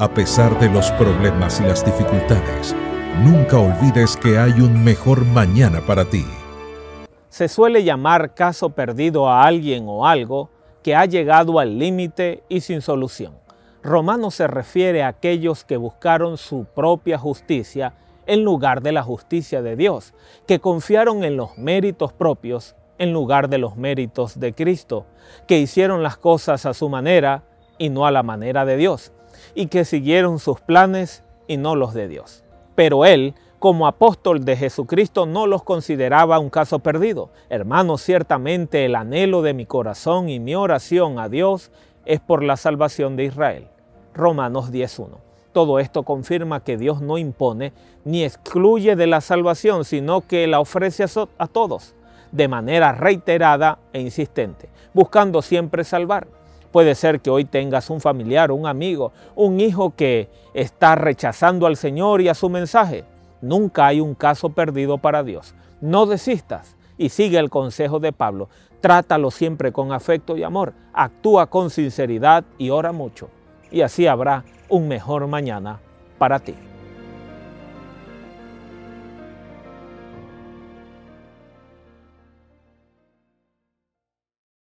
A pesar de los problemas y las dificultades, nunca olvides que hay un mejor mañana para ti. Se suele llamar caso perdido a alguien o algo que ha llegado al límite y sin solución. Romano se refiere a aquellos que buscaron su propia justicia en lugar de la justicia de Dios, que confiaron en los méritos propios en lugar de los méritos de Cristo, que hicieron las cosas a su manera y no a la manera de Dios, y que siguieron sus planes y no los de Dios. Pero él, como apóstol de Jesucristo, no los consideraba un caso perdido. Hermanos, ciertamente el anhelo de mi corazón y mi oración a Dios es por la salvación de Israel. Romanos 10.1. Todo esto confirma que Dios no impone ni excluye de la salvación, sino que la ofrece a, todos de manera reiterada e insistente, buscando siempre salvar. Puede ser que hoy tengas un familiar, un amigo, un hijo que está rechazando al Señor y a su mensaje. Nunca hay un caso perdido para Dios. No desistas y sigue el consejo de Pablo. Trátalo siempre con afecto y amor. Actúa con sinceridad y ora mucho. Y así habrá un mejor mañana para ti.